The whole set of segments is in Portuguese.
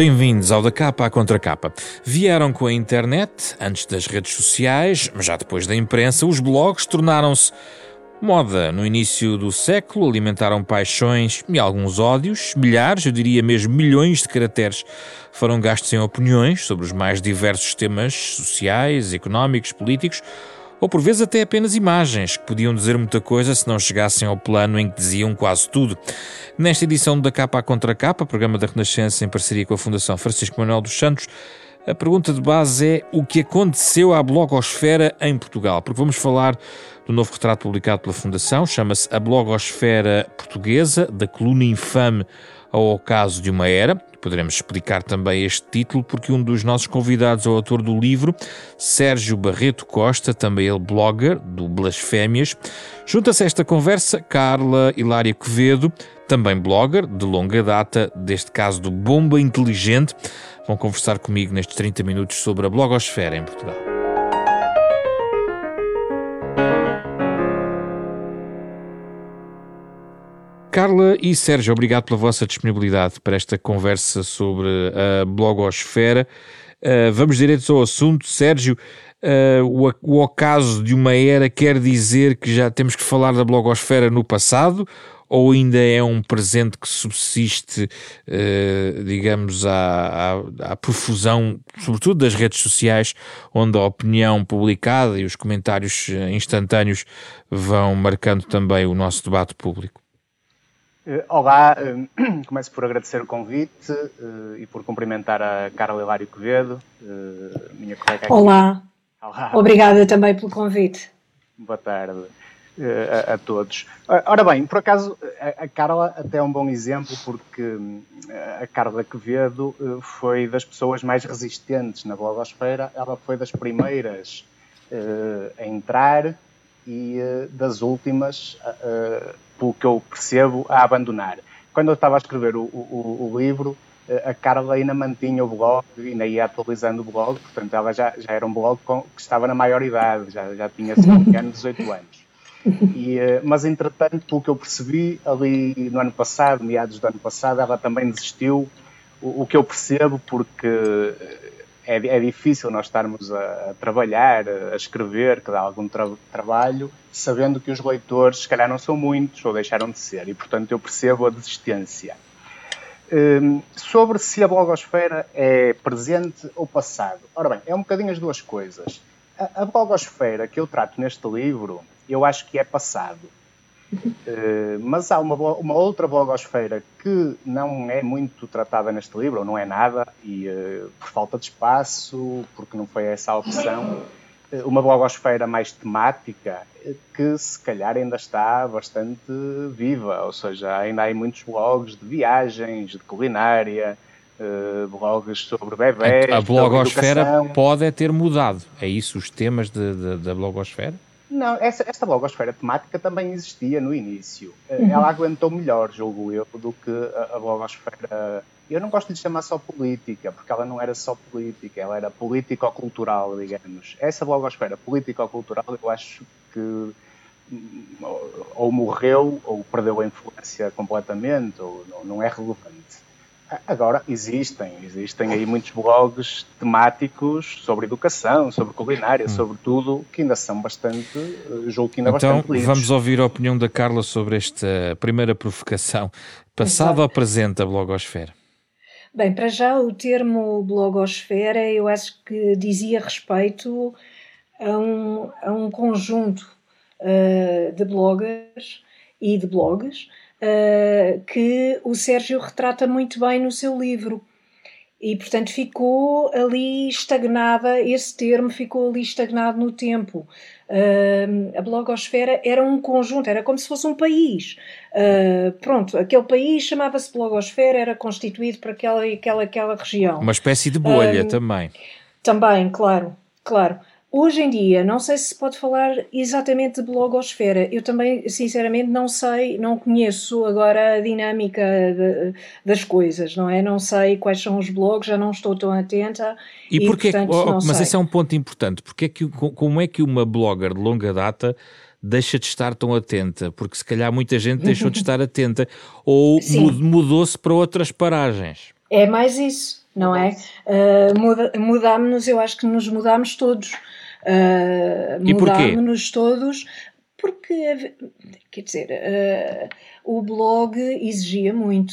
Bem-vindos ao Da Capa à Contra Capa. Vieram com a internet, antes das redes sociais, mas já depois da imprensa, os blogs tornaram-se moda. No início do século, alimentaram paixões e alguns ódios. Milhares, eu diria mesmo milhões de caracteres foram gastos em opiniões sobre os mais diversos temas sociais, económicos, políticos ou por vezes até apenas imagens, que podiam dizer muita coisa se não chegassem ao plano em que diziam quase tudo. Nesta edição da Capa à Contra Capa, programa da Renascença em parceria com a Fundação Francisco Manuel dos Santos, a pergunta de base é o que aconteceu à blogosfera em Portugal, porque vamos falar do novo retrato publicado pela Fundação, chama-se A Blogosfera Portuguesa, da coluna infame ao caso de uma era. Poderemos explicar também este título porque um dos nossos convidados é o autor do livro, Sérgio Barreto Costa, também ele blogger do Blasfémias. Junta-se a esta conversa Carla Hilária Quevedo, também blogger de longa data, deste caso do Bomba Inteligente. Vão conversar comigo nestes 30 minutos sobre a blogosfera em Portugal. Carla e Sérgio, obrigado pela vossa disponibilidade para esta conversa sobre a blogosfera. Uh, vamos direto ao assunto. Sérgio, uh, o, o ocaso de uma era quer dizer que já temos que falar da blogosfera no passado ou ainda é um presente que subsiste, uh, digamos, à, à, à, profusão, sobretudo das redes sociais, onde a opinião publicada e os comentários instantâneos vão marcando também o nosso debate público? Eh, olá, eh, começo por agradecer o convite eh, e por cumprimentar a Carla Hilário Quevedo, minha colega aqui. Olá. Olá. Obrigada também pelo convite. Boa tarde a, a todos. Ora bem, por acaso, a, a Carla até é um bom exemplo porque a Carla Quevedo foi das pessoas mais resistentes na blogosfera. Ela foi das primeiras a entrar e das últimas pelo que eu percebo, a abandonar. Quando eu estava a escrever o, o, o livro, eh, a Carla ainda mantinha o blog ainda ia atualizando o blog, portanto ela já, já era um blog com, que estava na maioridade, já, já tinha, se não me engano, 18 anos. E, eh, mas entretanto, pelo que eu percebi, ali no ano passado, meados do ano passado, ela também desistiu, o, o que eu percebo porque é, é difícil nós estarmos a, a, trabalhar, a escrever, que dá algum tra trabalho, sabendo que os leitores, se calhar, não são muitos ou deixaram de ser, e portanto eu percebo a desistência. Um, sobre se a blogosfera é presente ou passado. Ora bem, é um bocadinho as duas coisas. A, a blogosfera que eu trato neste livro, eu acho que é passado. Uh, mas há uma, uma, outra blogosfera que não é muito tratada neste livro, ou não é nada, e uh, por falta de espaço, porque não foi essa a opção, uh, uma blogosfera mais temática que se calhar ainda está bastante viva, ou seja, ainda há muitos blogs de viagens, de culinária, blogs sobre bebés. A blogosfera pode ter mudado, é isso os temas de, de, da blogosfera? Não, essa, esta blogosfera temática também existia no início. Eh, uhum. Ela aguentou melhor, julgo eu, do que a, a blogosfera. Eu não gosto de chamar só política, porque ela não era só política, ela era político-cultural, digamos. Essa blogosfera político-cultural, eu acho que hum, ou morreu ou perdeu a influência completamente, ou não é relevante. Agora existem, existem aí muitos blogs temáticos sobre educação, sobre culinária, hum. sobre tudo, que ainda são bastante, eh, julgo que ainda então, bastante lidos. vamos ouvir a opinião da Carla sobre esta primeira provocação. Passado Exato. ou presente a blogosfera? Bem, para já o termo blogosfera eu acho que dizia respeito a um, a um conjunto uh, de bloggers e de blogs uh, que o Sérgio retrata muito bem no seu livro. E, portanto, ficou ali estagnada, esse termo ficou ali estagnado no tempo. Uh, a blogosfera era um conjunto, era como se fosse um país. Uh, pronto, aquele país chamava-se blogosfera, era constituído por aquela, aquela, aquela região. Uma espécie de bolha também. Também, claro, claro. Hoje em dia, não sei se se pode falar exatamente de blogosfera. Eu também, sinceramente, não sei, não conheço agora a dinâmica de, das coisas, não é? Não sei quais são os blogs, já não estou tão atenta. E, e? Portanto, oh, mas sei. esse é um ponto importante. Porque é que, como é que uma blogger de longa data deixa de estar tão atenta? Porque se calhar muita gente deixou de estar atenta ou mudou-se para outras paragens. É mais isso não é? Uh, muda, mudámos-nos, eu acho que nos mudámos todos. Uh, mudámos-nos todos porque, quer dizer, uh, o blog exigia muito.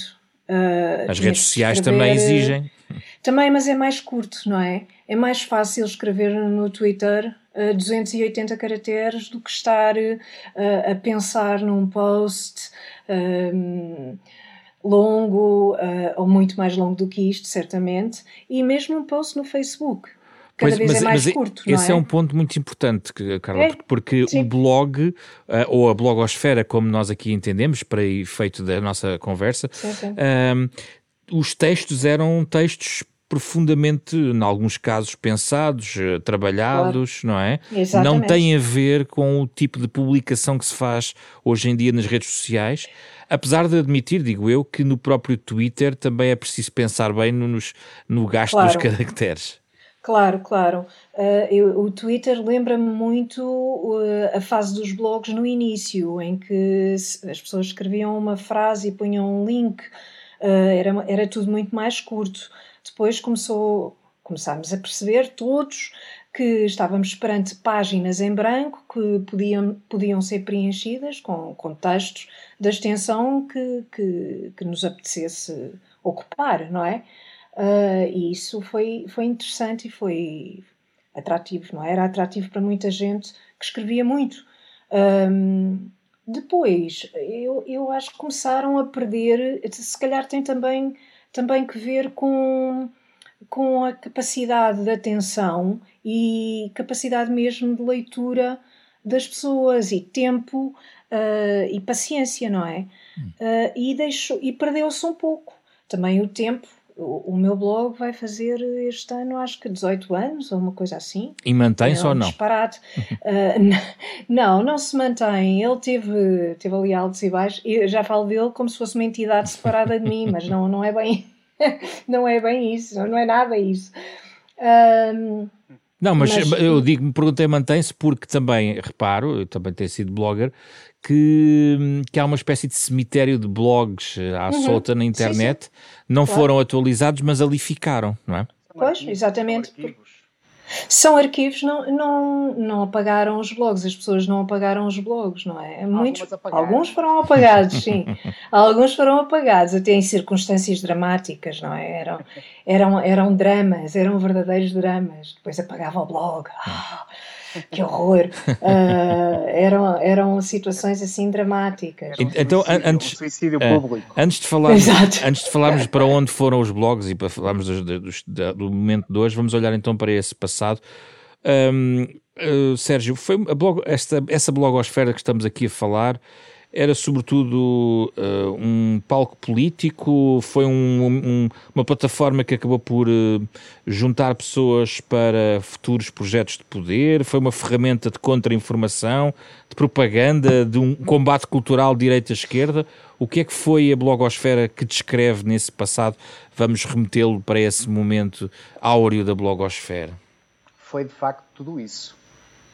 Uh, As redes sociais escrever, também exigem. Também, mas é mais curto, não é? É mais fácil escrever no Twitter uh, 280 caracteres do que estar a pensar num post longo, uh, ou muito mais longo do que isto, certamente, e mesmo um post no Facebook. Cada pois, vez mas, é mais curto. Esse é? é? um ponto muito importante, Carla, é? porque Sim. o blog, uh, ou a blogosfera, como nós aqui entendemos, para efeito da nossa conversa, sim, sim. Uh, os textos eram textos profundamente, em alguns casos, pensados, eh, trabalhados, claro. não é? Exatamente. Não tem a ver com o tipo de publicação que se faz hoje em dia nas redes sociais. Apesar de admitir, digo eu, que no próprio Twitter também é preciso pensar bem no, no gasto claro. dos caracteres. Claro, claro. Uh, eu, o Twitter lembra-me muito uh, a fase dos blogs no início, em que as pessoas escreviam uma frase e punham um link, uh, era, era tudo muito mais curto. Depois começou, começámos a perceber todos que estávamos perante páginas em branco que podiam, podiam ser preenchidas com, com textos da extensão que, que, que nos apetecesse ocupar, não é? Uh, e isso foi, foi interessante e foi atrativo, não é? Era atrativo para muita gente que escrevia muito. Um, depois, eu, eu acho que começaram a perder, se calhar tem também, também que ver com, com a capacidade de atenção e capacidade mesmo de leitura das pessoas e tempo uh, e paciência, não é? Uh, e, deixou, e perdeu-se um pouco. Também o tempo o, o, meu blog vai fazer este ano, acho que 18 anos, ou uma coisa assim. E mantém-se é um ou não? Disparate. uh, não, não se mantém. Ele teve, teve ali altos e baixos. Eu já falo dele como se fosse uma entidade separada de mim, mas não, não é bem não é bem isso, não é nada isso. Um, não, mas, mas, eu digo, me perguntei, mantém-se porque também, reparo, eu também tenho sido blogger, que, que há uma espécie de cemitério de blogs eh, à uhum. solta na internet, sim, sim. não claro. foram atualizados, mas ali ficaram, não é? Pois, exatamente. São arquivos, não, não, não apagaram os blogs, as pessoas não apagaram os blogs, não é? Muitos, alguns foram apagados, sim. alguns foram apagados, até em circunstâncias dramáticas, não é? Eram, eram, eram dramas, eram verdadeiros dramas. Depois apagava o blog. Oh, que horror! Uh, eram, eram situações assim dramáticas. Então, suicídio, antes, um suicídio público. Uh, antes, de falarmos, antes de falarmos para onde foram os blogs e para falarmos do, do, do, do momento de hoje, vamos olhar então para esse passado. Um, uh, Sérgio, foi a blog, esta, essa blogosfera que estamos aqui a falar era sobretudo uh, um palco político, foi um, um, uma plataforma que acabou por uh, juntar pessoas para futuros projetos de poder, foi uma ferramenta de contra-informação, de propaganda, de um combate cultural direita-esquerda. O que é que foi a blogosfera que descreve nesse passado? Vamos remetê-lo para esse momento áureo da blogosfera. Foi de facto tudo isso.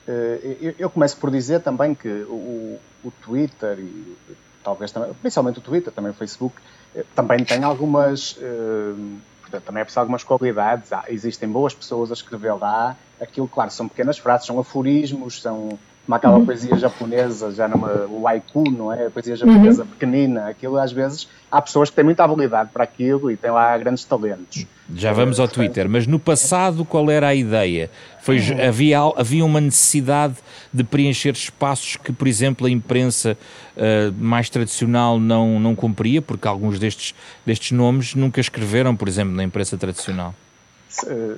Uh, eu começo por dizer também que o, o Twitter e talvez também, principalmente o Twitter, também o Facebook, eh, também tem algumas, eh, portanto, também é preciso algumas qualidades. Existem boas pessoas a escrever lá. Aquilo, claro, são pequenas frases, são aforismos, são como aquela uhum. poesia japonesa, já numa, o haiku, não é? A poesia japonesa uhum. pequenina, aquilo às vezes há pessoas que têm muita habilidade para aquilo e têm lá grandes talentos. Já vamos ao Twitter, mas no passado qual era a ideia? Foi, uhum. havia, havia uma necessidade de preencher espaços que, por exemplo, a imprensa uh, mais tradicional não, não cumpria, porque alguns destes, destes nomes nunca escreveram, por exemplo, na imprensa tradicional.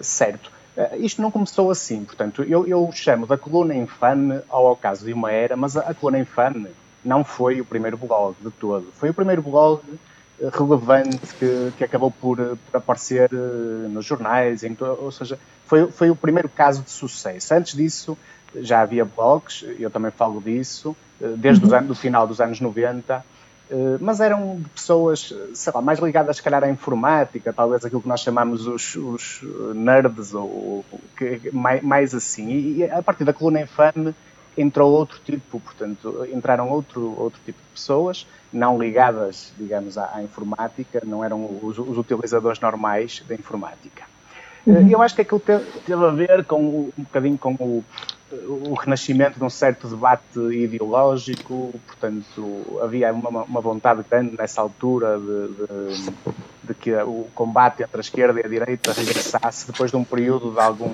certo. Uh, isto não começou assim, portanto, eu, eu chamo da coluna infame ao ocaso de uma era, mas a, a coluna infame não foi o primeiro blog de todo. Foi o primeiro blog eh, relevante que, que acabou por, eh, por aparecer nos jornais, em, ou seja, foi, foi o primeiro caso de sucesso. Antes disso, já havia blogs, eu também falo disso, desde uhum. o final dos anos 90, eh, mas eram pessoas, sei lá, mais ligadas, se calhar, à informática, talvez aquilo que nós chamamos os, os nerds, ou que, mais, mais, assim. E a partir da coluna infame entrou outro tipo, portanto, entraram outro, outro tipo de pessoas, não ligadas, digamos, à, à informática, não eram os, os, utilizadores normais da informática. Uhum. Eu acho que aquilo teve, teve a ver com um bocadinho com o, o renascimento de um certo debate ideológico, portanto, havia uma, uma vontade grande nessa altura de, de, de, que o combate entre a esquerda e a direita regressasse depois de um período de algum.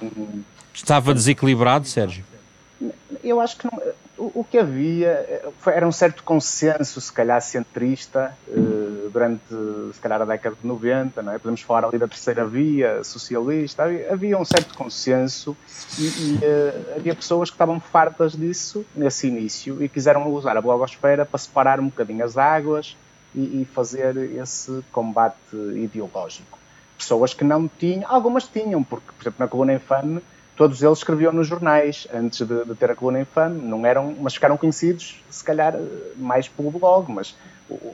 Estava desequilibrado, Sérgio? Eu acho que não, o, que havia eh, era um certo consenso, se calhar centrista, eh, durante, se calhar, a década de 90, não é? Podemos falar ali da terceira via, socialista, havia um certo consenso e, e uh, havia pessoas que estavam fartas disso nesse início e quiseram usar a blogosfera para separar um bocadinho as águas e, e fazer esse combate ideológico. Pessoas que não tinham, algumas tinham, porque, por exemplo, na coluna infame todos eles escreviam nos jornais antes de, de, ter a coluna infame, não eram, mas ficaram conhecidos, se calhar, mais pelo blog, mas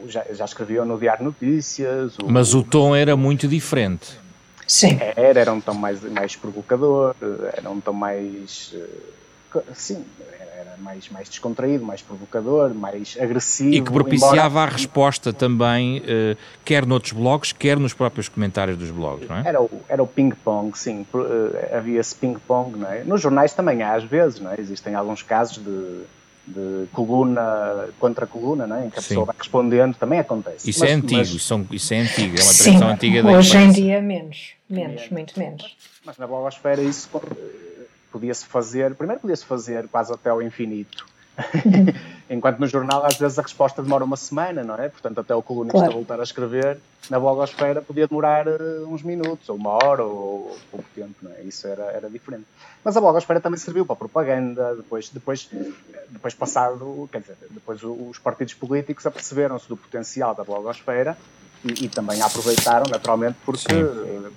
já, já escreviam no Diário Notícias. O, mas o tom era muito diferente. Sim. Era, era um tom mais, mais provocador, era um tom mais. Eh, sim, era mais, mais descontraído, mais provocador, mais agressivo. E que propiciava embora... a resposta também, uh, quer noutros blogs, quer nos próprios comentários dos blogs, não é? Era o, era o ping-pong, sim. Uh, havia esse ping-pong, não é? Nos jornais também há, às vezes, não é? Existem alguns casos de, de coluna contra coluna, não é? em que a sim. pessoa vai respondendo, também acontece. Isso é mas, é antigo, mas... São, isso é antigo, é uma tradição antiga da Hoje em dia menos, menos, muito menos. Mas, mas na blogosfera isso podia-se fazer, primeiro podia-se fazer quase até ao infinito. Enquanto no jornal às vezes a resposta demora uma semana, não é? Portanto, até o colunista claro. voltar a escrever, na blogosfera podia demorar uh, uns minutos, ou uma hora, ou, ou, pouco tempo, não é? Isso era, era diferente. Mas a blogosfera também serviu para propaganda, depois, depois, depois passado, quer dizer, depois os partidos políticos aperceberam-se do potencial da blogosfera e, e, também aproveitaram, naturalmente, porque,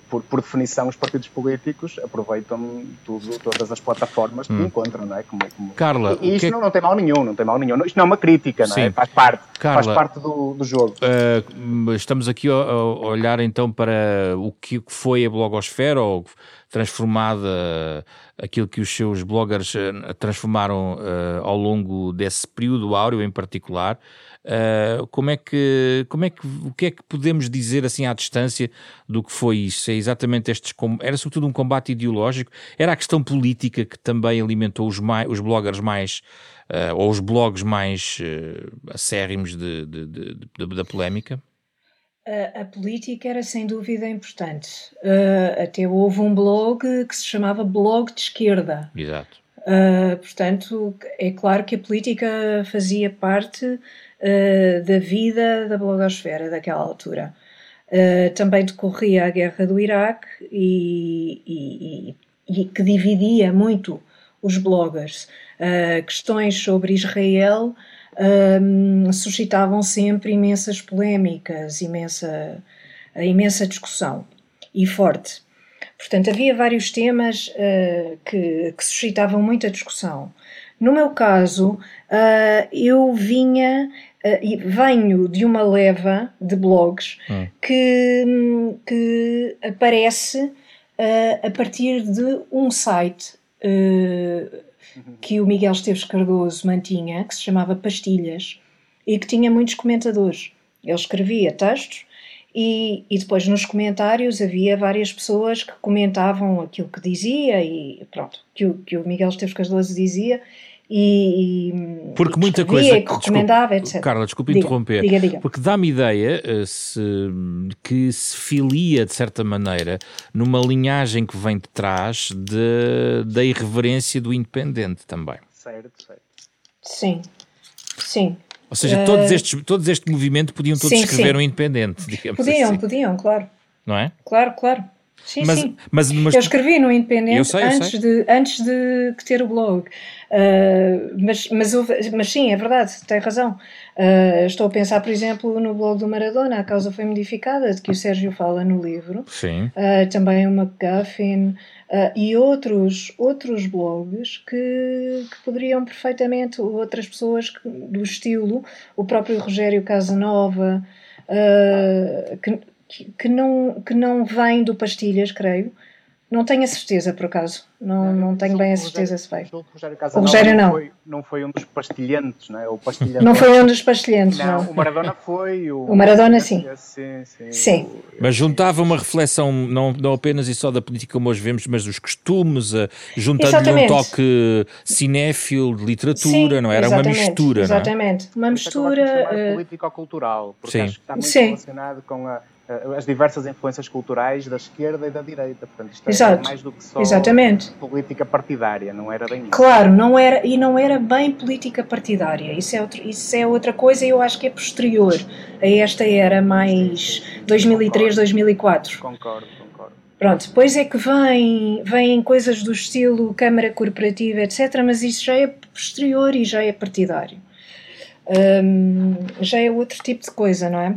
por, por, definição, os partidos políticos aproveitam tudo, todas as plataformas que hum. encontram, não é? Como, como... Carla, e, e isto que... não, não, tem mal nenhum, não tem mal nenhum. Isto não é uma crítica, não é? Faz parte, Carla, faz parte do, do jogo. Uh, estamos aqui a, olhar então para o que foi a blogosfera, ou transformada aquilo que os seus bloggers eh, transformaram uh, ao longo desse período áureo em particular. Uh, como é que, como é que, o que é que podemos dizer assim à distância do que foi isso? É exatamente estes, era sobretudo um combate ideológico? Era a questão política que também alimentou os, mais, os bloggers mais, uh, ou os blogs mais uh, acérrimos de, de, de, de da polémica? A, a, política era sem dúvida importante. Uh, até houve um blog que se chamava Blog de Esquerda. Exato. Uh, portanto, é claro que a política fazia parte uh, da vida da blogosfera daquela altura. Uh, também decorria a guerra do Iraque e, e, e, e que dividia muito os bloggers. Uh, questões sobre Israel suscitavam sempre imensas polémicas, imensa, imensa discussão e forte. Portanto, havia vários temas uh, que, que, suscitavam muita discussão. No meu caso, uh, eu vinha uh, venho de uma leva de blogs hum. que, que aparece uh, a partir de um site que o Miguel Esteves Cardoso mantinha, que se chamava Pastilhas, e que tinha muitos comentadores. Ele escrevia textos e, e, depois nos comentários havia várias pessoas que comentavam aquilo que dizia e pronto, que o, que o Miguel Esteves Cardoso dizia e, porque muita coisa que recomendava, etc. Carla, desculpe diga, interromper, diga, diga. porque dá-me ideia uh, se, que se filia de certa maneira numa linhagem que vem de trás de, da irreverência do independente também. Certo, certo. Sim, sim. Ou seja, uh, todos, estes, todos este movimento podiam todos sim, escrever sim. um independente, digamos podiam, assim. Podiam, claro. Não é? Claro, claro. Sim, mas, sim. Mas, mas, eu escrevi no Independente sei, antes, de, antes de ter o blog. Uh, mas, mas, mas sim, é verdade, tem razão. Uh, estou a pensar, por exemplo, no blog do Maradona, a causa foi modificada, de que o Sérgio fala no livro. Sim. Uh, também o McGuffin e outros, outros blogs que, que poderiam perfeitamente, outras pessoas que, do estilo, o próprio Rogério Casanova, que, que, não, que não vem do Pastilhas, creio. Não tenho a certeza, por acaso. Não, não tenho bem a certeza se foi. O Rogério, o Rogério não. Foi, não foi um dos pastilhantes, não é? O pastilhante. Não foi um dos pastilhantes, não. não. O Maradona foi. O, o Maradona, sim. Sim, sim. sim. Mas juntava uma reflexão, não, não apenas e só da política como hoje vemos, mas dos costumes, juntando-lhe um toque cinéfilo, de literatura, sim, não é? Era uma mistura, Exatamente. Não é? Uma mistura. Uh... Político-cultural, porque sim. acho que está muito sim. relacionado com a eh, as diversas influências culturais da esquerda e da direita. Portanto, isto é Exato. é mais do que só Exatamente. política partidária, não era bem isso. Claro, não era, e não era bem política partidária. Isso é, outro, isso é outra coisa e eu acho que é posterior a esta era mais 2003, 2004. Concordo, concordo. Pronto, depois é que vem, vêm coisas do estilo Câmara Corporativa, etc., mas isso já é posterior e já é partidário. Hum, já é outro tipo de coisa, não é?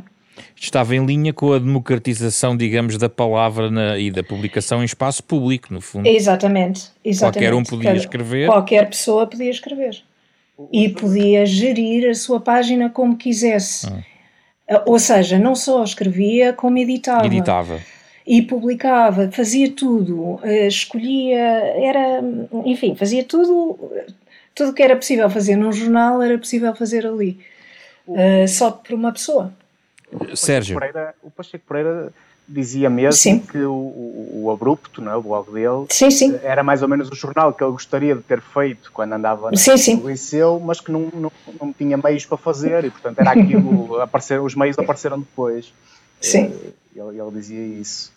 Estava em linha com a democratização, digamos, da palavra na, e da publicação em espaço público, no fundo. Exatamente, exatamente. Qualquer um podia escrever. Qualquer pessoa podia escrever. E podia gerir a sua página como quisesse. Hum. Ou seja, não só escrevia, como editava. Editava. E publicava, fazia tudo, eh, escolhia, era, enfim, fazia tudo, tudo que era possível fazer num jornal era possível fazer ali. Uh, só por uma pessoa. Sérgio. Pereira, o Pacheco Pereira dizia mesmo sim. que o, o, o Abrupto, não é, o blog dele, sim, sim. era mais ou menos o jornal que ele gostaria de ter feito quando andava no liceu, mas que não, não, não tinha meios para fazer e, portanto, era aquilo, aparecer, os meios apareceram depois. Sim. Eh, ele, ele dizia isso.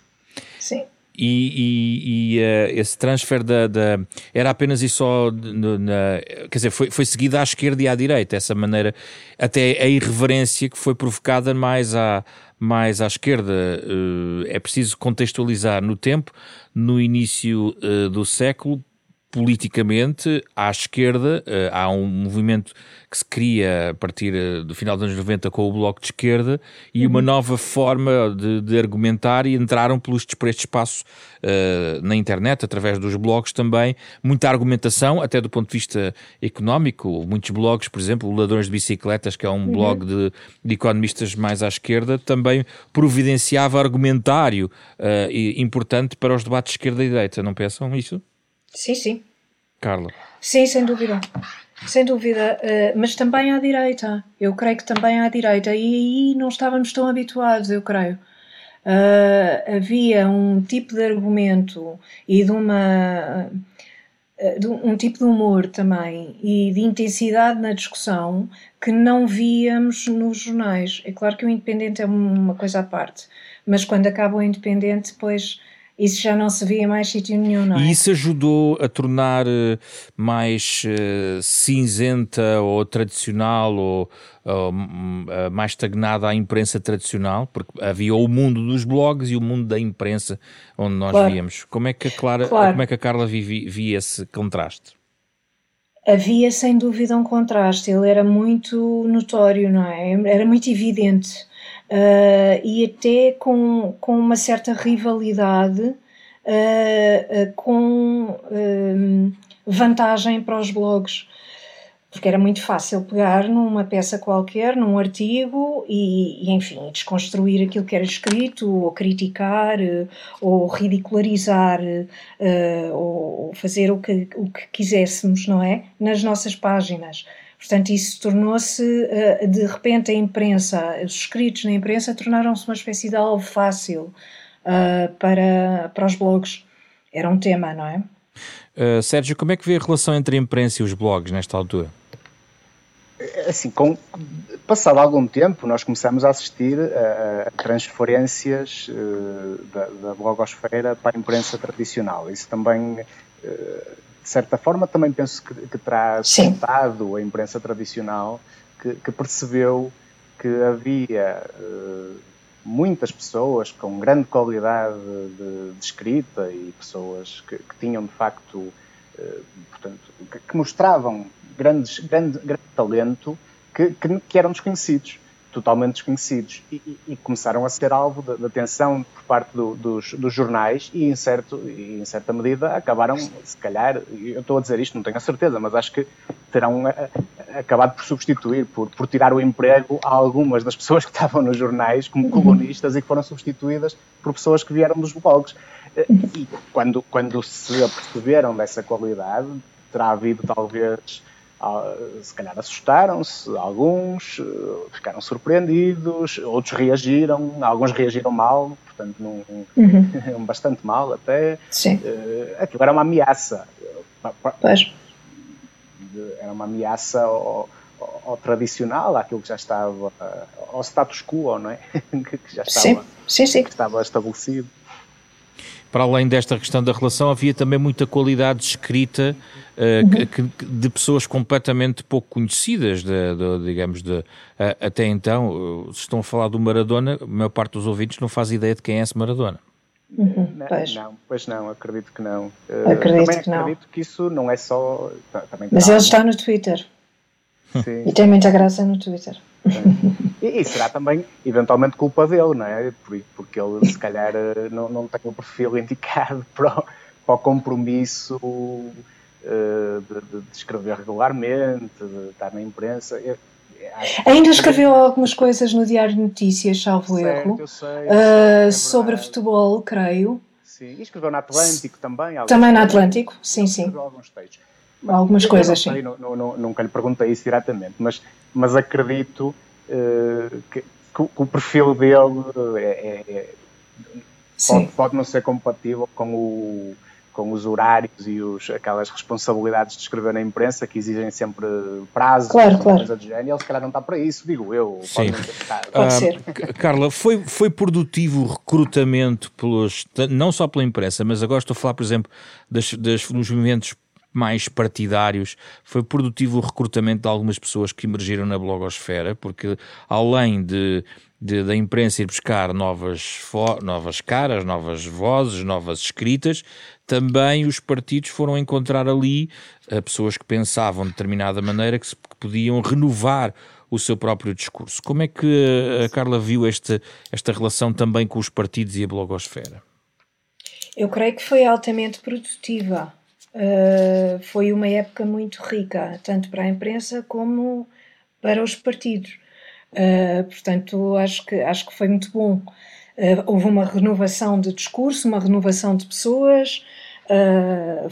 Sim e, e, e uh, esse transfer da, da, era apenas e só na, quer dizer, foi, foi seguida à esquerda e à direita, essa maneira, até a irreverência que foi provocada mais à, mais à esquerda. Uh, é preciso contextualizar no tempo, no início uh, do século, politicamente, à esquerda, uh, há um movimento que se cria a partir uh, do final dos anos 90 com o Bloco de Esquerda e uhum. uma nova forma de, de, argumentar e entraram pelos, por este espaço uh, na internet, através dos blogs também, muita argumentação, até do ponto de vista económico, muitos blogs, por exemplo, o Ladrões de Bicicletas, que é um uhum. blog de, de, economistas mais à esquerda, também providenciava argumentário importante para os debates de esquerda e direita, não pensam isso? Sim, sim. Carla. Sim, sem dúvida. Sem dúvida. Uh, mas também à direita. Eu creio que também à direita. E aí não estávamos tão habituados, eu creio. Uh, havia um tipo de argumento e de uma. De um tipo de humor também e de intensidade na discussão que não víamos nos jornais. É claro que o Independente é uma coisa à parte, mas quando acaba o Independente, depois isso já não se via em mais sítio nenhum, não é? E isso ajudou a tornar eh, mais uh, cinzenta ou tradicional ou, ou uh, mais estagnada a imprensa tradicional? Porque havia o mundo dos blogs e o mundo da imprensa onde nós claro. víamos. Como é que a, Clara, claro. como é que a Carla via, via esse contraste? Havia sem dúvida um contraste, ele era muito notório, não é? Era muito evidente uh, e até com, com uma certa rivalidade uh, com vantagem para os blogs. Porque era muito fácil pegar numa peça qualquer, num artigo e, e enfim, desconstruir aquilo que era escrito, ou criticar, ou ridicularizar, ou fazer o que, o que quiséssemos, não é? Nas nossas páginas. Portanto, isso tornou-se, eh, de repente, a imprensa, os escritos na imprensa tornaram-se uma espécie de alvo fácil uh, para, para os blogs. Era um tema, não é? Uh, Sérgio, como é que vê a relação entre a imprensa e os blogs nesta altura? Assim, com, passado algum tempo, nós começamos a assistir a, a transferências uh, da, da blogosfera para a imprensa tradicional. Isso também uh, de certa forma, também penso que, que terá assustado a imprensa tradicional, que, que percebeu que havia uh, muitas pessoas com grande qualidade de, de escrita e pessoas que, que tinham, de facto, uh, portanto, que, mostravam grandes, grande, grande talento que, que eram desconhecidos totalmente desconhecidos e, e, e, começaram a ser alvo de, de atenção por parte do, dos, dos, jornais e em, certo, e em certa medida acabaram, se calhar, eu estou a dizer isto, não tenho a certeza, mas acho que terão a, a, acabado por substituir, por, por tirar o emprego a algumas das pessoas que estavam nos jornais como colunistas e que foram substituídas por pessoas que vieram dos blogs. E quando, quando se aperceberam dessa qualidade, terá havido talvez se calhar assustaram-se, alguns eh, ficaram surpreendidos, outros reagiram, alguns reagiram mal, portanto, num, uhum. bastante mal até. Sim. Uh, aquilo era uma ameaça. Pois. Era uma ameaça ao, ao, tradicional, àquilo que já estava, ao status quo, não é? que já estava, sim. Sim, sim. Que estava estabelecido para além desta questão da relação, havia também muita qualidade escrita uh, uhum. que, de pessoas completamente pouco conhecidas, de, de, digamos, de, uh, até então. Uh, estão a falar do Maradona, a maior parte dos ouvintes não faz ideia de quem é esse Maradona. Uhum, não, pois. não, pois não, acredito que não. Acredito também que não. acredito que isso não é só. Mas ele está no Twitter. Sim. E tem muita graça no Twitter. E, e, será também, eventualmente, culpa dele, não é? Porque ele, se calhar, não, não tem o perfil indicado para o, para o compromisso uh, de, de, escrever regularmente, de estar na imprensa. Eu, Ainda escreveu algumas coisas no Diário de Notícias, salvo erro, uh, sobre futebol, creio. Sim, e escreveu na Atlântico também. Também na Atlântico, sim, sim. alguns textos. Algumas eu coisas, sei, sim. Não, não, nunca lhe perguntei isso diretamente, mas, mas acredito uh, que, que, o perfil dele é, é, é pode, pode, não ser compatível com, o, com os horários e os, aquelas responsabilidades de escrever na imprensa que exigem sempre prazos, claro, claro. coisa do género. Ele se calhar não está para isso, digo eu. Sim. Pode, pode ser. Uh, Carla, foi, foi produtivo o recrutamento pelos, não só pela imprensa, mas agora estou a falar, por exemplo, das, das, dos movimentos mais partidários. Foi produtivo o recrutamento de algumas pessoas que emergiram na blogosfera, porque além de, da imprensa ir buscar novas, novas caras, novas vozes, novas escritas, também os partidos foram encontrar ali uh, pessoas que pensavam de determinada maneira que, se, que podiam renovar o seu próprio discurso. Como é que eh, a Carla viu este, esta relação também com os partidos e a blogosfera? Eu creio que foi altamente produtiva. Uh, foi uma época muito rica, tanto para a imprensa como para os partidos. Uh, portanto, acho que, acho que foi muito bom. Uh, houve uma renovação de discurso, uma renovação de pessoas.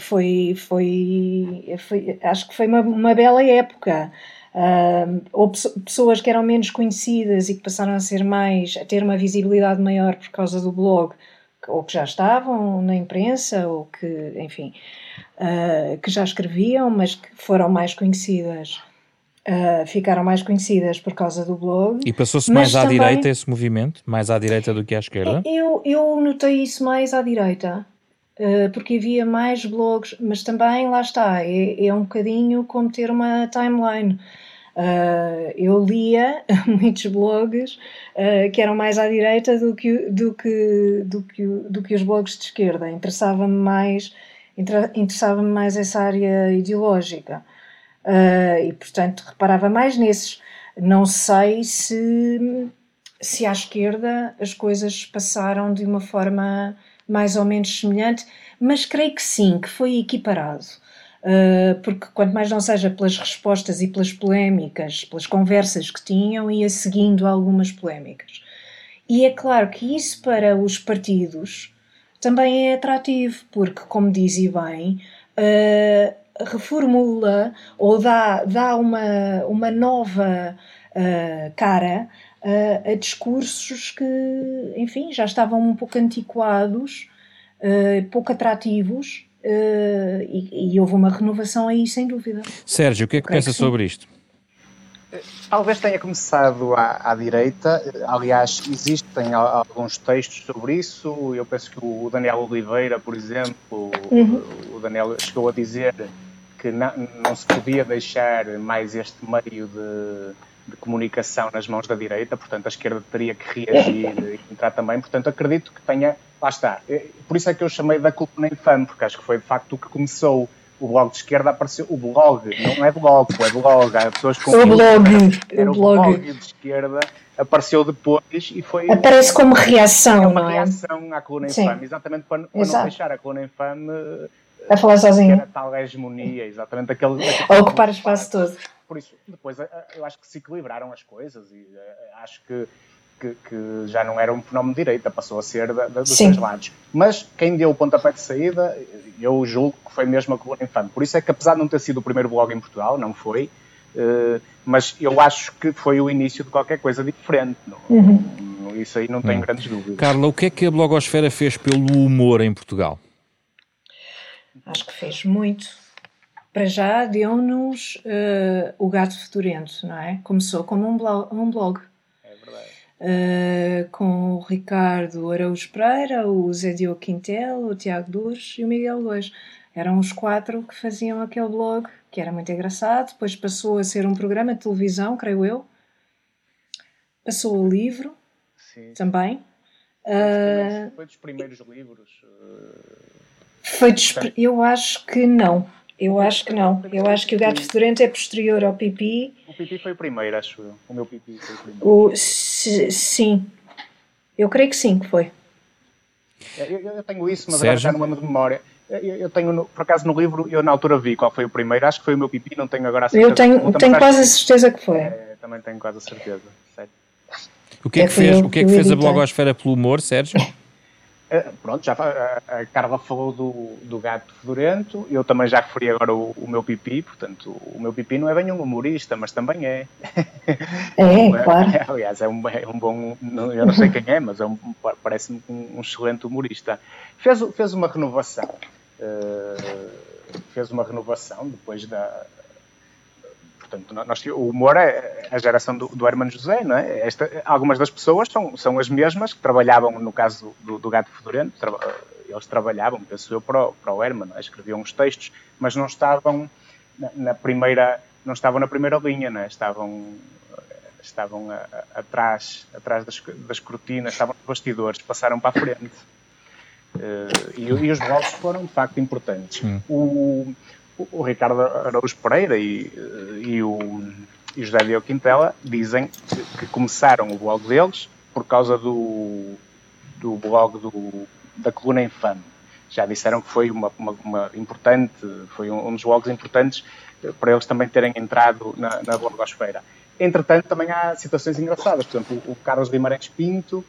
foi, foi, foi, acho que foi uma, uma bela época. Uh, ou pessoas que eram menos conhecidas e que passaram a ser mais, a ter uma visibilidade maior por causa do blog, ou que já estavam na imprensa, ou que, enfim, uh, que já escreviam, mas que foram mais conhecidas. Uh, ficaram mais conhecidas por causa do blog. E passou-se mais à também, direita esse movimento? Mais à direita do que à esquerda? Eu, eu notei isso mais à direita, uh, porque havia mais blogs, mas também, lá está, é, é um bocadinho como ter uma timeline. Uh, eu lia muitos blogs uh, que eram mais à direita do que, do que, do que, do que os blogs de esquerda. Interessava-me mais interessava-me mais essa área ideológica uh, e, portanto, reparava mais nesses. Não sei se, se à esquerda as coisas passaram de uma forma mais ou menos semelhante, mas creio que sim, que foi equiparado. Uh, porque quanto mais não seja pelas respostas e pelas polémicas, pelas conversas que tinham, ia seguindo algumas polémicas. E é claro que isso para os partidos também é atrativo, porque, como dizia bem, uh, reformula ou dá, dá uma, uma nova uh, cara uh, a discursos que, enfim, já estavam um pouco antiquados, pouco atrativos. E, e, houve uma renovação aí, sem dúvida. Sérgio, o que é que pensa sobre isto? Talvez tenha começado à, à, direita, aliás, existem alguns textos sobre isso. Eu penso que o Daniel Oliveira, por exemplo, uhum. o Daniel chegou a dizer que não, não, se podia deixar mais este meio de, de, comunicação nas mãos da direita, portanto, a esquerda teria que reagir e entrar também. Portanto, acredito que tenha. Lá está. Por isso é que eu chamei da culpa nem infame, porque acho que foi de facto o que começou o blog de esquerda apareceu. O blog, não é blog, é blog. Há pessoas com. O blog. Era o blog. blog de esquerda, apareceu depois e foi. Aparece como reação, é não é? reação à coluna Sim. infame, exatamente para, para não deixar a coluna infame. A falar sozinho. A tal hegemonia, exatamente aquele. A ocupar o espaço todo. Por isso, depois eu acho que se equilibraram as coisas e acho que que, que, já não era um fenómeno de direita, passou a ser da, da, dos Sim. dois lados. Mas quem deu o pontapé de saída, eu julgo que foi mesmo a Coluna Infame. Por isso é que, apesar de não ter sido o primeiro blog em Portugal, não foi, uh, mas eu acho que foi o início de qualquer coisa diferente. Uhum. Isso aí não tenho uhum. grandes dúvidas. Carla, o que é que a blogosfera fez pelo humor em Portugal? Acho que fez muito. Para já deu-nos uh, o Gato Fedorento, não é? Começou como um blog. Um blog. Uh, com o Ricardo Araújo Pereira, o Zé Diogo Quintel, o Tiago Dures e o Miguel Lois. Eram os quatro que faziam aquele blog, que era muito engraçado. Depois passou a ser um programa de televisão, creio eu. Passou o livro Sim. também. Foi dos, primeiros, foi dos primeiros livros. Uh foi Eu acho que não. Eu acho que não. Eu acho que o gato fedorento é posterior ao pipi. O pipi foi o primeiro, acho eu. O meu pipi foi o primeiro. O, sim. Eu creio que sim, que foi. É, eu, eu tenho isso, mas agora já não lembro de memória. Eu, eu tenho, por acaso, no livro, eu na altura vi qual foi o primeiro. Acho que foi o meu pipi, não tenho agora a certeza. Eu tenho, tenho quase a certeza que foi. É, também tenho quase a certeza. Certo. O que é, é que fez, o que é que fez a blogosfera pelo humor, Sérgio? Eh, pronto, já a, Carla falou do, do gato fedorento, eu também já referi agora o, o, meu pipi, portanto, o meu pipi não é bem um humorista, mas também é. É, claro. É, aliás, é um, é um bom, eu não sei quem é, mas é um, parece-me um, um, excelente humorista. Fez, fez uma renovação, uh, fez uma renovação depois da, Portanto, nós, o humor é a geração do, do Hermano José, não é? Esta, algumas das pessoas são, são as mesmas que trabalhavam, no caso do, do Gato Fedorento, tra, eles trabalhavam, penso eu, para o, para o Herman, é? escreviam os textos, mas não estavam na, na, primeira, não estavam na primeira linha, não é? Estavam estavam a, a, atrás, atrás das, das cortinas, estavam nos bastidores, passaram para a frente. Uh, e, e, os blogs foram de facto importantes. O, o Ricardo Araújo Pereira e, e, o, e José Diogo Quintela dizem que, começaram o blog deles por causa do, do blog do, da coluna Infame. Já disseram que foi uma, uma, uma importante, foi um, um, dos blogs importantes para eles também terem entrado na, na blogosfera. Entretanto, também há situações engraçadas. Por exemplo, o Carlos Guimarães Pinto,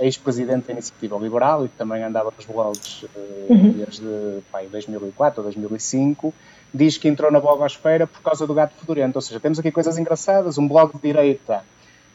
ex-presidente da Iniciativa Liberal e que também andava nos blogs uhum. desde pai, 2004 ou 2005, diz que entrou na blogosfera por causa do gato fedorento. Ou seja, temos aqui coisas engraçadas. Um blog de direita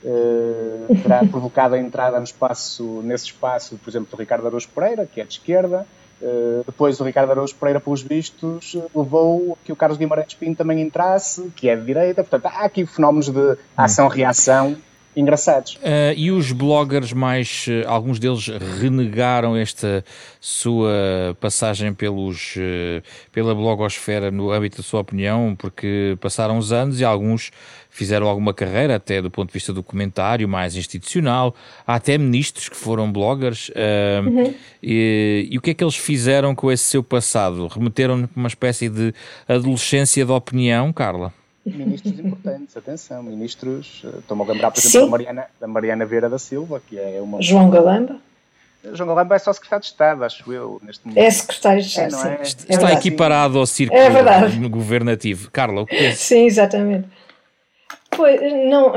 uh, terá provocado a entrada no espaço, nesse espaço, por exemplo, do Ricardo Araújo Pereira, que é de esquerda. Uh, depois o Ricardo Araújo Pereira, pelos vistos, levou que o Carlos Guimarães Pinto também entrasse, que é de direita. Portanto, há aqui fenómenos de ação-reação engraçados. Uh, e os bloggers mais, uh, alguns deles renegaram esta sua passagem pelos, uh, pela blogosfera no âmbito da sua opinião, porque passaram os anos e alguns fizeram alguma carreira, até do ponto de vista do comentário, mais institucional. Há até ministros que foram bloggers. Uhum. E, e, o que é que eles fizeram com esse seu passado? Remeteram-no para uma espécie de adolescência da opinião, Carla? Ministros importantes, atenção, ministros, eh, estou-me a lembrar, por exemplo, da Mariana, da Mariana Vieira da Silva, que é uma... João Galamba? João Galamba é só secretário de Estado, acho eu, neste momento. É secretário de Estado, é, é? Está é equiparado ao círculo é governativo. Carla, o que é? Sim, exatamente. Pois, não,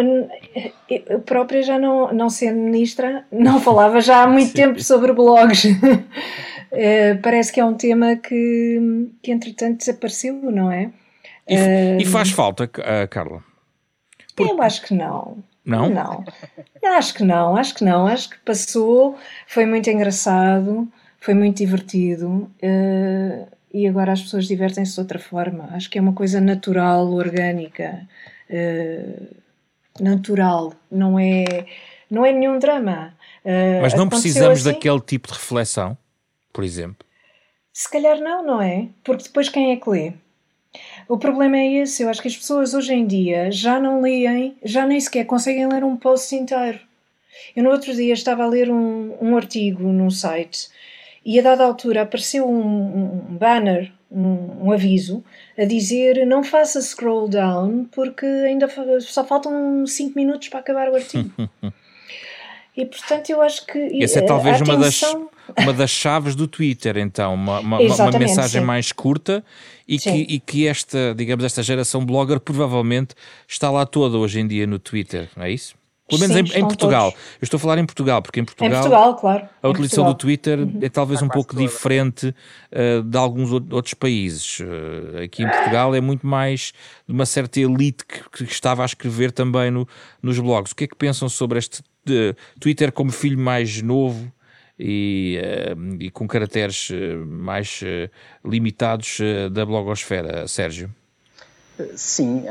eu própria já não, não sendo ministra, não falava já há muito tempo sobre blogs. é, parece que é um tema que, que entretanto desapareceu, não é? E, uh, e faz falta, uh, Carla? Porque... Eu acho que não. Não? Não. acho que não, acho que não. Acho que passou, foi muito engraçado, foi muito divertido uh, e agora as pessoas divertem-se de outra forma. Acho que é uma coisa natural, orgânica, uh, natural, não é, não é nenhum drama. Uh, Mas não precisamos assim? daquele tipo de reflexão, por exemplo? Se calhar não, não é? Porque depois quem é que lê? O problema é esse. Eu acho que as pessoas hoje em dia já não leem, já nem sequer conseguem ler um post inteiro. Eu no outro dia estava a ler um, um artigo num site e a dada altura apareceu um, um banner, um, um, aviso, a dizer não faça scroll down porque ainda só faltam 5 minutos para acabar o artigo. e portanto eu acho que. Essa é talvez atenção... uma das uma das chaves do Twitter, então, uma, uma, uma mensagem sim. mais curta e que, e que esta, digamos, esta geração blogger provavelmente está lá toda hoje em dia no Twitter, não é isso? Pelo menos Sim, em, em, Portugal. Todos. Eu estou a falar em Portugal, porque em Portugal, em Portugal claro. a utilização do Twitter uhum. é talvez um pouco diferente uh, de alguns outros países. Uh, aqui em Portugal é muito mais de uma certa elite que, que estava a escrever também no, nos blogs. O que é que pensam sobre este Twitter como filho mais novo e, e com caracteres mais limitados da blogosfera, Sérgio? Sim,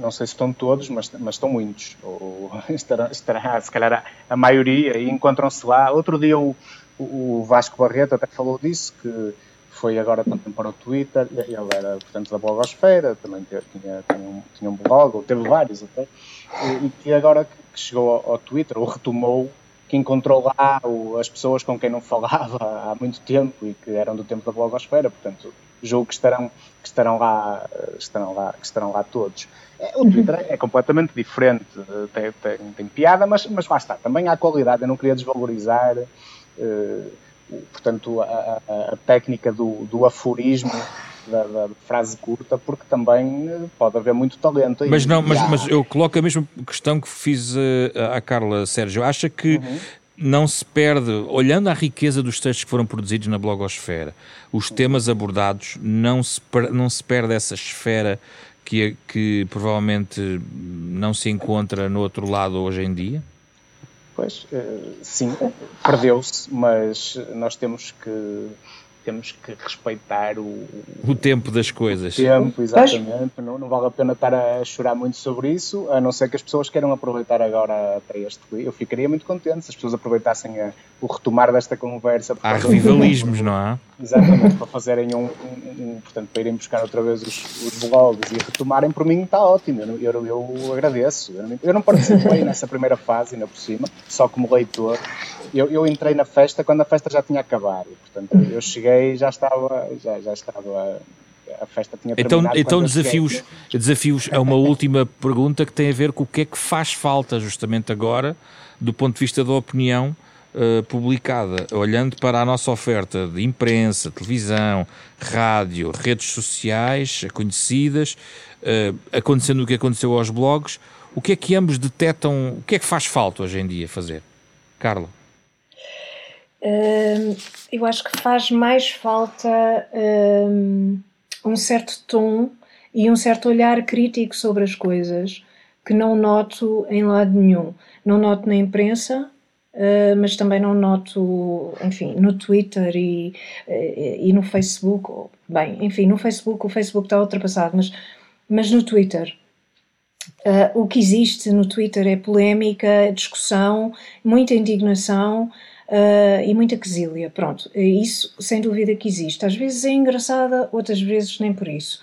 não sei se estão todos, mas, mas estão muitos. Ou estará, estará, se calhar, a, maioria, e encontram-se lá. Outro dia o, o Vasco Barreto até falou disso, que foi agora também para o Twitter, ele era, portanto, da blogosfera, também tinha, tinha, um, tinha um blog, ou teve vários até, e, e que agora que chegou ao, ao Twitter, ou retomou, que encontrou lá o, as pessoas com quem não falava há muito tempo e que eram do tempo da blogosfera, portanto, julgo que estarão, que estarão, lá, estarão, lá, que estarão lá todos. É, o Twitter é completamente diferente, tem, tem, tem, piada, mas, mas lá está, também há qualidade, eu não queria desvalorizar, uh, portanto, a, a, a, técnica do, do aforismo, da, da, frase curta, porque também eh, pode haver muito talento. Mas não, mas, mas eu coloco a mesma questão que fiz eh, à Carla Sérgio. Acha que uhum. não se perde, olhando à riqueza dos textos que foram produzidos na blogosfera, os uhum. temas abordados, não se, não se perde essa esfera que, que provavelmente não se encontra no outro lado hoje em dia? Pois, eh, sim, perdeu-se, mas nós temos que temos que respeitar o, o tempo das coisas. O tempo, exatamente. Não, não, vale a pena estar a chorar muito sobre isso, a não ser que as pessoas queiram aproveitar agora até este. Eu ficaria muito contente se as pessoas aproveitassem a, o retomar desta conversa. Há revivalismos, não há? Exatamente, para fazerem um, um, um, Portanto, para irem buscar outra vez os, os blogs e retomarem, por mim está ótimo. Eu, eu, eu agradeço. Eu não, eu não participei nessa primeira fase, ainda por cima, só como leitor. Eu, eu entrei na festa quando a festa já tinha acabado. Portanto, eu cheguei e já estava. Já, já estava a festa tinha então, então desafios, desafios a uma última pergunta que tem a ver com o que é que faz falta justamente agora, do ponto de vista da opinião uh, publicada, olhando para a nossa oferta de imprensa, televisão, rádio, redes sociais conhecidas, uh, acontecendo o que aconteceu aos blogs, o que é que ambos detectam, o que é que faz falta hoje em dia fazer? Carla? Uh, eu acho que faz mais falta um certo tom e um certo olhar crítico sobre as coisas que não noto em lado nenhum. Não noto na imprensa, Uh, mas também não noto, enfim, no Twitter e, uh, e no Facebook, bem, enfim, no Facebook, o Facebook está ultrapassado, mas, mas no Twitter. Uh, o que existe no Twitter é polémica, discussão, muita indignação e muita quesilha. Pronto, isso sem dúvida que existe. Às vezes é engraçada, outras vezes nem por isso.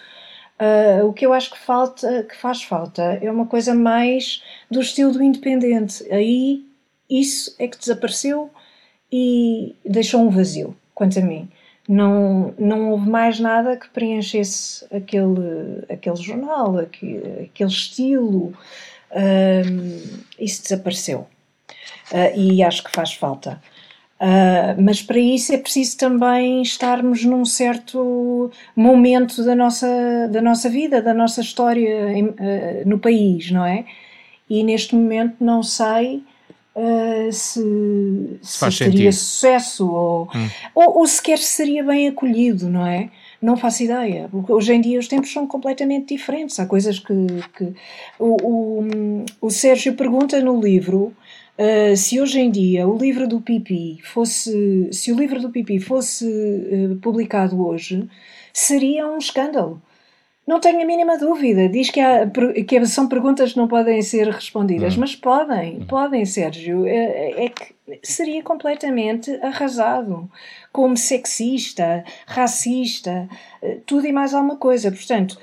o que eu acho que falta, que faz falta, é uma coisa mais do estilo do independente. Aí isso é que desapareceu e deixou um vazio, quanto a mim. Não, não houve mais nada que preenchesse aquele, aquele jornal, aquele, aquele estilo. Um, isso desapareceu. Uh, e acho que faz falta. Uh, mas para isso é preciso também estarmos num certo momento da nossa, da nossa vida, da nossa história em, uh, no país, não é? E neste momento não sei uh, se, se teria sucesso ou, hum. ou, ou sequer seria bem acolhido, não é? Não faço ideia, porque hoje em dia os tempos são completamente diferentes. Há coisas que. que o, o, o Sérgio pergunta no livro uh, se hoje em dia o livro do Pipi fosse. Se o livro do Pipi fosse uh, publicado hoje, seria um escândalo. Não tenho a mínima dúvida. Diz que, há, que são perguntas que não podem ser respondidas, mas podem, podem, Sérgio. É, é, que seria completamente arrasado como sexista, racista, eh, tudo e mais alguma coisa. Portanto,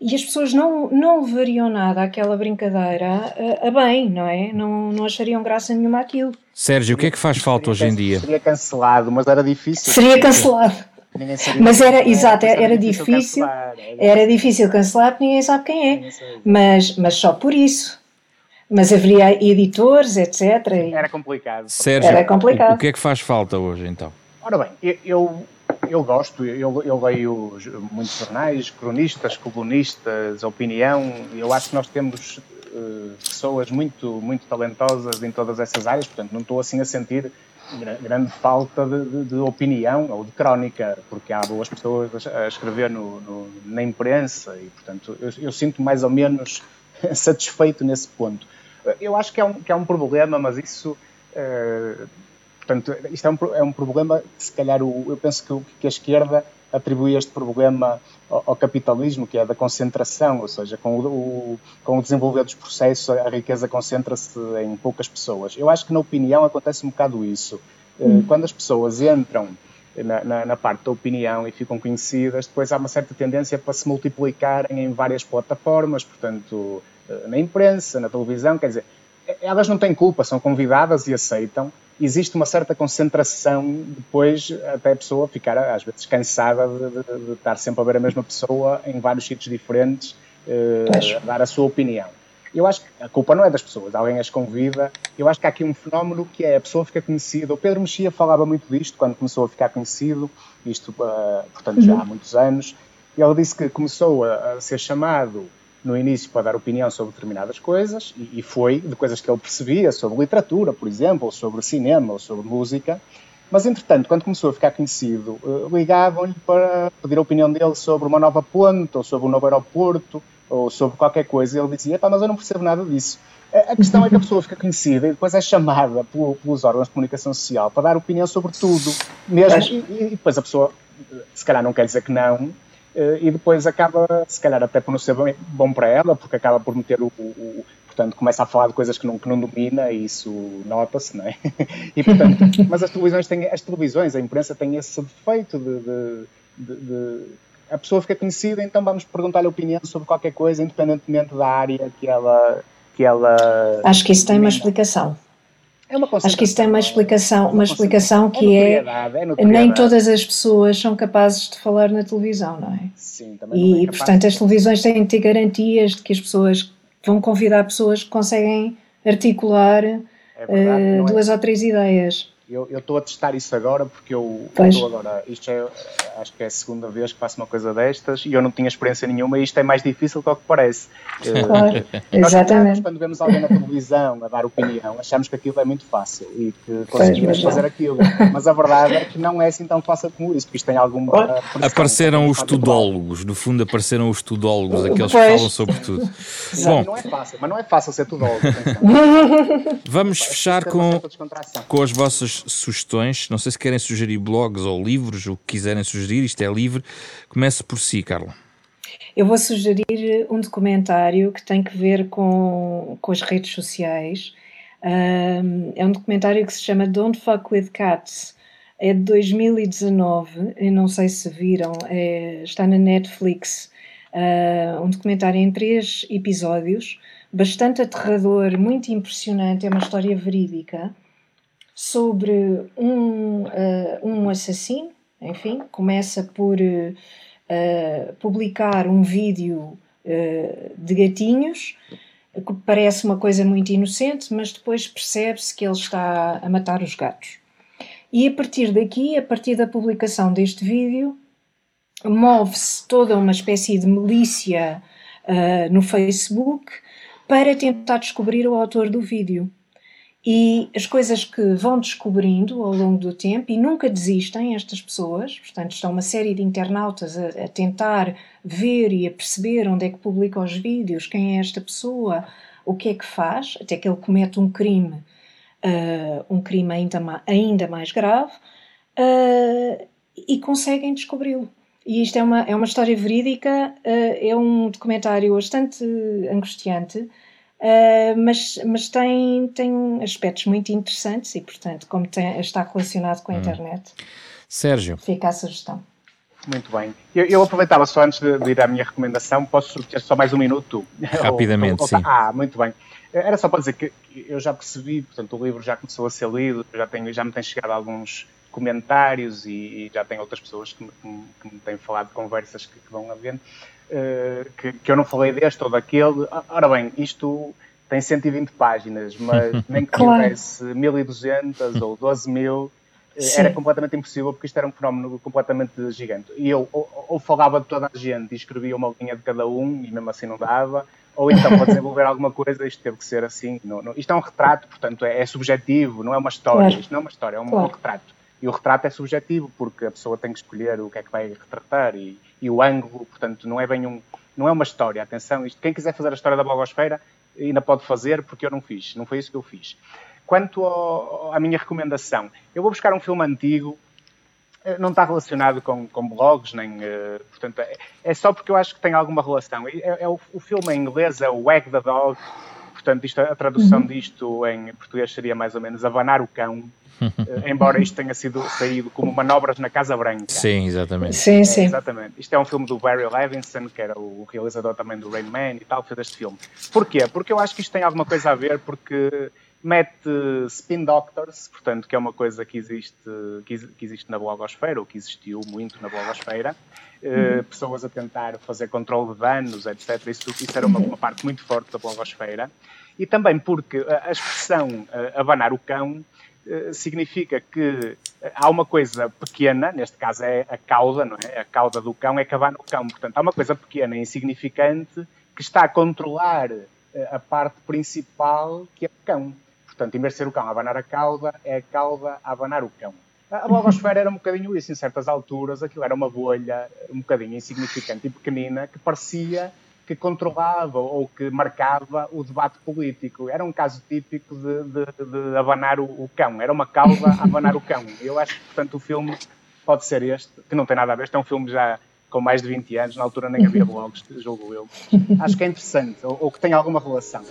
e as pessoas não, não levariam nada àquela brincadeira a, a, bem, não é? Não, não achariam graça nenhuma àquilo. Sérgio, o que é que faz falta hoje em dia? Seria cancelado, mas era difícil. Seria cancelado. Mas era, exato, era, era difícil, era difícil cancelar porque ninguém sabe quem é, mas, mas só por isso. Mas haveria editores, etc. Era complicado. Sérgio, era complicado. O, que é que faz falta hoje então? Ora bem, eu, eu gosto, eu, eu leio muitos jornais, cronistas, colunistas, opinião, eu acho que nós temos uh, pessoas muito, muito talentosas em todas essas áreas, portanto, não estou assim a sentir grande falta de, de, de, opinião ou de crónica, porque há boas pessoas a escrever no, no, na imprensa e, portanto, eu, eu, sinto mais ou menos satisfeito nesse ponto. Eu acho que é um, que é um problema, mas isso. Uh, portanto, isto é um, é um problema que, se calhar, o, eu penso que, que a esquerda atribui este problema ao, ao, capitalismo, que é da concentração, ou seja, com o, com o desenvolver dos processos, a riqueza concentra-se em poucas pessoas. Eu acho que, na opinião, acontece um bocado isso. Hum. Quando as pessoas entram na, na, na, parte da opinião e ficam conhecidas, depois há uma certa tendência para se multiplicarem em várias plataformas, portanto, eh, na imprensa, na televisão, quer dizer, elas não têm culpa, são convidadas e aceitam. Existe uma certa concentração depois até a pessoa ficar às vezes cansada de, de, de estar sempre a ver a mesma pessoa em vários sítios diferentes eh, a dar a sua opinião. Eu acho que a culpa não é das pessoas, alguém as convida. Eu acho que há aqui um fenómeno que é a pessoa fica conhecida. O Pedro Mexia falava muito disto quando começou a ficar conhecido, isto, uh, portanto, já há uhum. muitos anos. Ele disse que começou a, a ser chamado no início para dar opinião sobre determinadas coisas, e, foi de coisas que ele percebia, sobre literatura, por exemplo, ou sobre cinema, ou sobre música, mas entretanto, quando começou a ficar conhecido, uh, ligavam-lhe para pedir a opinião dele sobre uma nova ponte, ou sobre um novo aeroporto, ou sobre qualquer coisa, e ele dizia, mas eu não percebo nada disso. A questão é que a pessoa fica conhecida e depois é chamada pelos órgãos de comunicação social para dar opinião sobre tudo, mesmo, e, e depois a pessoa, se calhar não quer dizer que não, eh, e depois acaba, se calhar até por não ser bom para ela, porque acaba por meter o, o portanto começa a falar de coisas que não, que não domina e isso nota-se, não é? E, portanto, mas as televisões têm, as televisões, a imprensa tem esse defeito de, de, de, de a pessoa fica conhecida, então vamos perguntar-lhe a opinião sobre qualquer coisa, independentemente da área que ela que ela Acho que isso tem uma explicação. É uma Acho que isso tem uma explicação, uma explicação que é, é nem todas as pessoas são capazes de falar na televisão, não é? Sim, também. E, é portanto, as televisões têm de ter garantias de que as pessoas vão convidar pessoas que conseguem articular é verdade, uh, duas é. ou três ideias. Eu estou a testar isso agora porque eu estou agora, isto é, acho que é a segunda vez que faço uma coisa destas e eu não tinha experiência nenhuma e isto é mais difícil do que parece. Claro, exatamente. quando vemos alguém na televisão a dar opinião, achamos que aquilo é muito fácil e que conseguimos fazer aquilo. Mas a verdade é que não é assim tão fácil como isso, porque isto tem alguma. Apareceram os tudólogos, no fundo apareceram os tudólogos, aqueles pois. que falam sobre tudo. Bom, não é fácil, mas não é fácil ser tudólogo. Vamos fechar com, com as vossas sugestões. Não sei se querem sugerir blogs ou livros, o que quiserem sugerir, isto é livre. Comece por si, Carla. Eu vou sugerir um documentário que tem que ver com, com as redes sociais. Um, é um documentário que se chama Don't Fuck with Cats. É de 2019, eu não sei se viram, é, está na Netflix. Uh, um documentário em três episódios, bastante aterrador, muito impressionante, é uma história verídica sobre um, uh, um assassino, enfim, começa por uh, publicar um vídeo uh, de gatinhos, que parece uma coisa muito inocente, mas depois percebe-se que ele está a matar os gatos. E a partir daqui, a partir da publicação deste vídeo, move-se toda uma espécie de milícia no Facebook para tentar descobrir o autor do vídeo e as coisas que vão descobrindo ao longo do tempo e nunca desistem estas pessoas, portanto estão uma série de internautas a, a tentar ver e a perceber onde é que publica os vídeos, quem é esta pessoa, o que é que faz, até que ele comete um crime, uh, um crime ainda, ainda mais grave, uh, e conseguem descobri-lo. E isto é uma, é uma história verídica, uh, é um documentário bastante angustiante, Uh, mas, mas tem, tem aspectos muito interessantes e, portanto, como tem, está relacionado com a hum. internet, Sérgio. fica a sugestão. Muito bem. Eu, eu aproveitava só antes de, de, ir à minha recomendação, posso ter só mais um minuto? Rapidamente, ou, ou, sim. Ah, muito bem. Era só para dizer que eu já percebi, portanto, o livro já começou a ser lido, já, tenho, já me têm chegado alguns comentários e, e já tem outras pessoas que me, que me têm falado de conversas que, que vão havendo. Eh, que, que, eu não falei deste ou daquele. Ora bem, isto tem 120 páginas, mas nem que claro. tivesse 1200 ou 12000 eh, Sim. era completamente impossível porque isto era um fenómeno completamente gigante. E eu ou, ou, falava de toda a gente e escrevia uma linha de cada um e mesmo assim não dava, ou então para desenvolver alguma coisa isto teve que ser assim. Não, não, isto é um retrato, portanto é, é, subjetivo, não é uma história. Claro. Isto não é uma história, é um, claro. um, retrato. E o retrato é subjetivo porque a pessoa tem que escolher o que é que vai retratar e, e o ângulo, portanto não é bem um, não é uma história. Atenção, isto, quem quiser fazer a história da blogosfera ainda pode fazer porque eu não fiz, não foi isso que eu fiz. Quanto ao, à minha recomendação, eu vou buscar um filme antigo eh, não está relacionado com, com blogs, nem. Uh, portanto, é, é, só porque eu acho que tem alguma relação. É, é o, o, filme em inglês é o Wag the Dog, portanto, isto, a tradução uhum. disto em português seria mais ou menos Abanar o Cão, uh, embora isto tenha sido saído como manobras na Casa Branca. Sim, exatamente. Sim, sim. É, exatamente. Isto é um filme do Barry Levinson, que era o realizador também do Rain Man e tal, fez este filme. Porquê? Porque eu acho que isto tem alguma coisa a ver, porque mete spin doctors, portanto, que é uma coisa que existe, que, existe na blogosfera, ou que existiu muito na blogosfera, eh, uhum. uh, pessoas a tentar fazer controle de danos, etc. Isso, isso era uma, uma, parte muito forte da blogosfera. E também porque a, expressão uh, abanar o cão uh, significa que há uma coisa pequena, neste caso é a cauda, não é? A cauda do cão é que abana o cão. Portanto, há uma coisa pequena e insignificante que está a controlar a parte principal que é o cão. Portanto, em vez de ser o cão a abanar a cauda, é a cauda a abanar o cão. A blogosfera era um bocadinho isso, em certas alturas, aquilo era uma bolha um bocadinho insignificante e pequenina que parecia que controlava ou que marcava o debate político. Era um caso típico de, de, de abanar o, o, cão, era uma cauda a abanar o cão. Eu acho que, portanto, o filme pode ser este, que não tem nada a ver, este é um filme já com mais de 20 anos, na altura nem havia blogs, julgo eu. Acho que é interessante, ou, ou que tem alguma relação.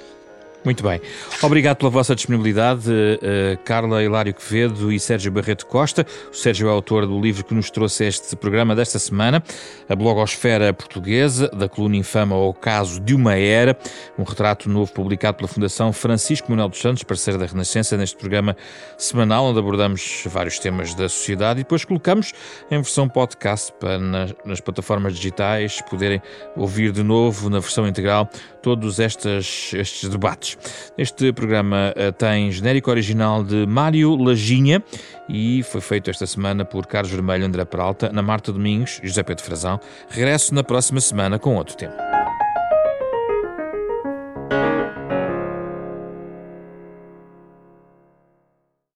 Muito bem. Obrigado pela vossa disponibilidade, uh, Carla Hilário Quevedo e Sérgio Barreto Costa. O Sérgio é autor do livro que nos trouxe este programa desta semana, A Blogosfera Portuguesa, da coluna infama ao caso de uma era, um retrato novo publicado pela Fundação Francisco Manuel dos Santos, parceiro da Renascença, neste programa semanal, onde abordamos vários temas da sociedade e depois colocamos em versão podcast para nas, nas plataformas digitais poderem ouvir de novo, na versão integral, todos estes, estes debates. Este programa uh, tem genérico original de Mário Lajinha e foi feito esta semana por Carlos Vermelho, André Peralta, na Marta Domingos e José Pedro Frazão. Regresso na próxima semana com outro tema.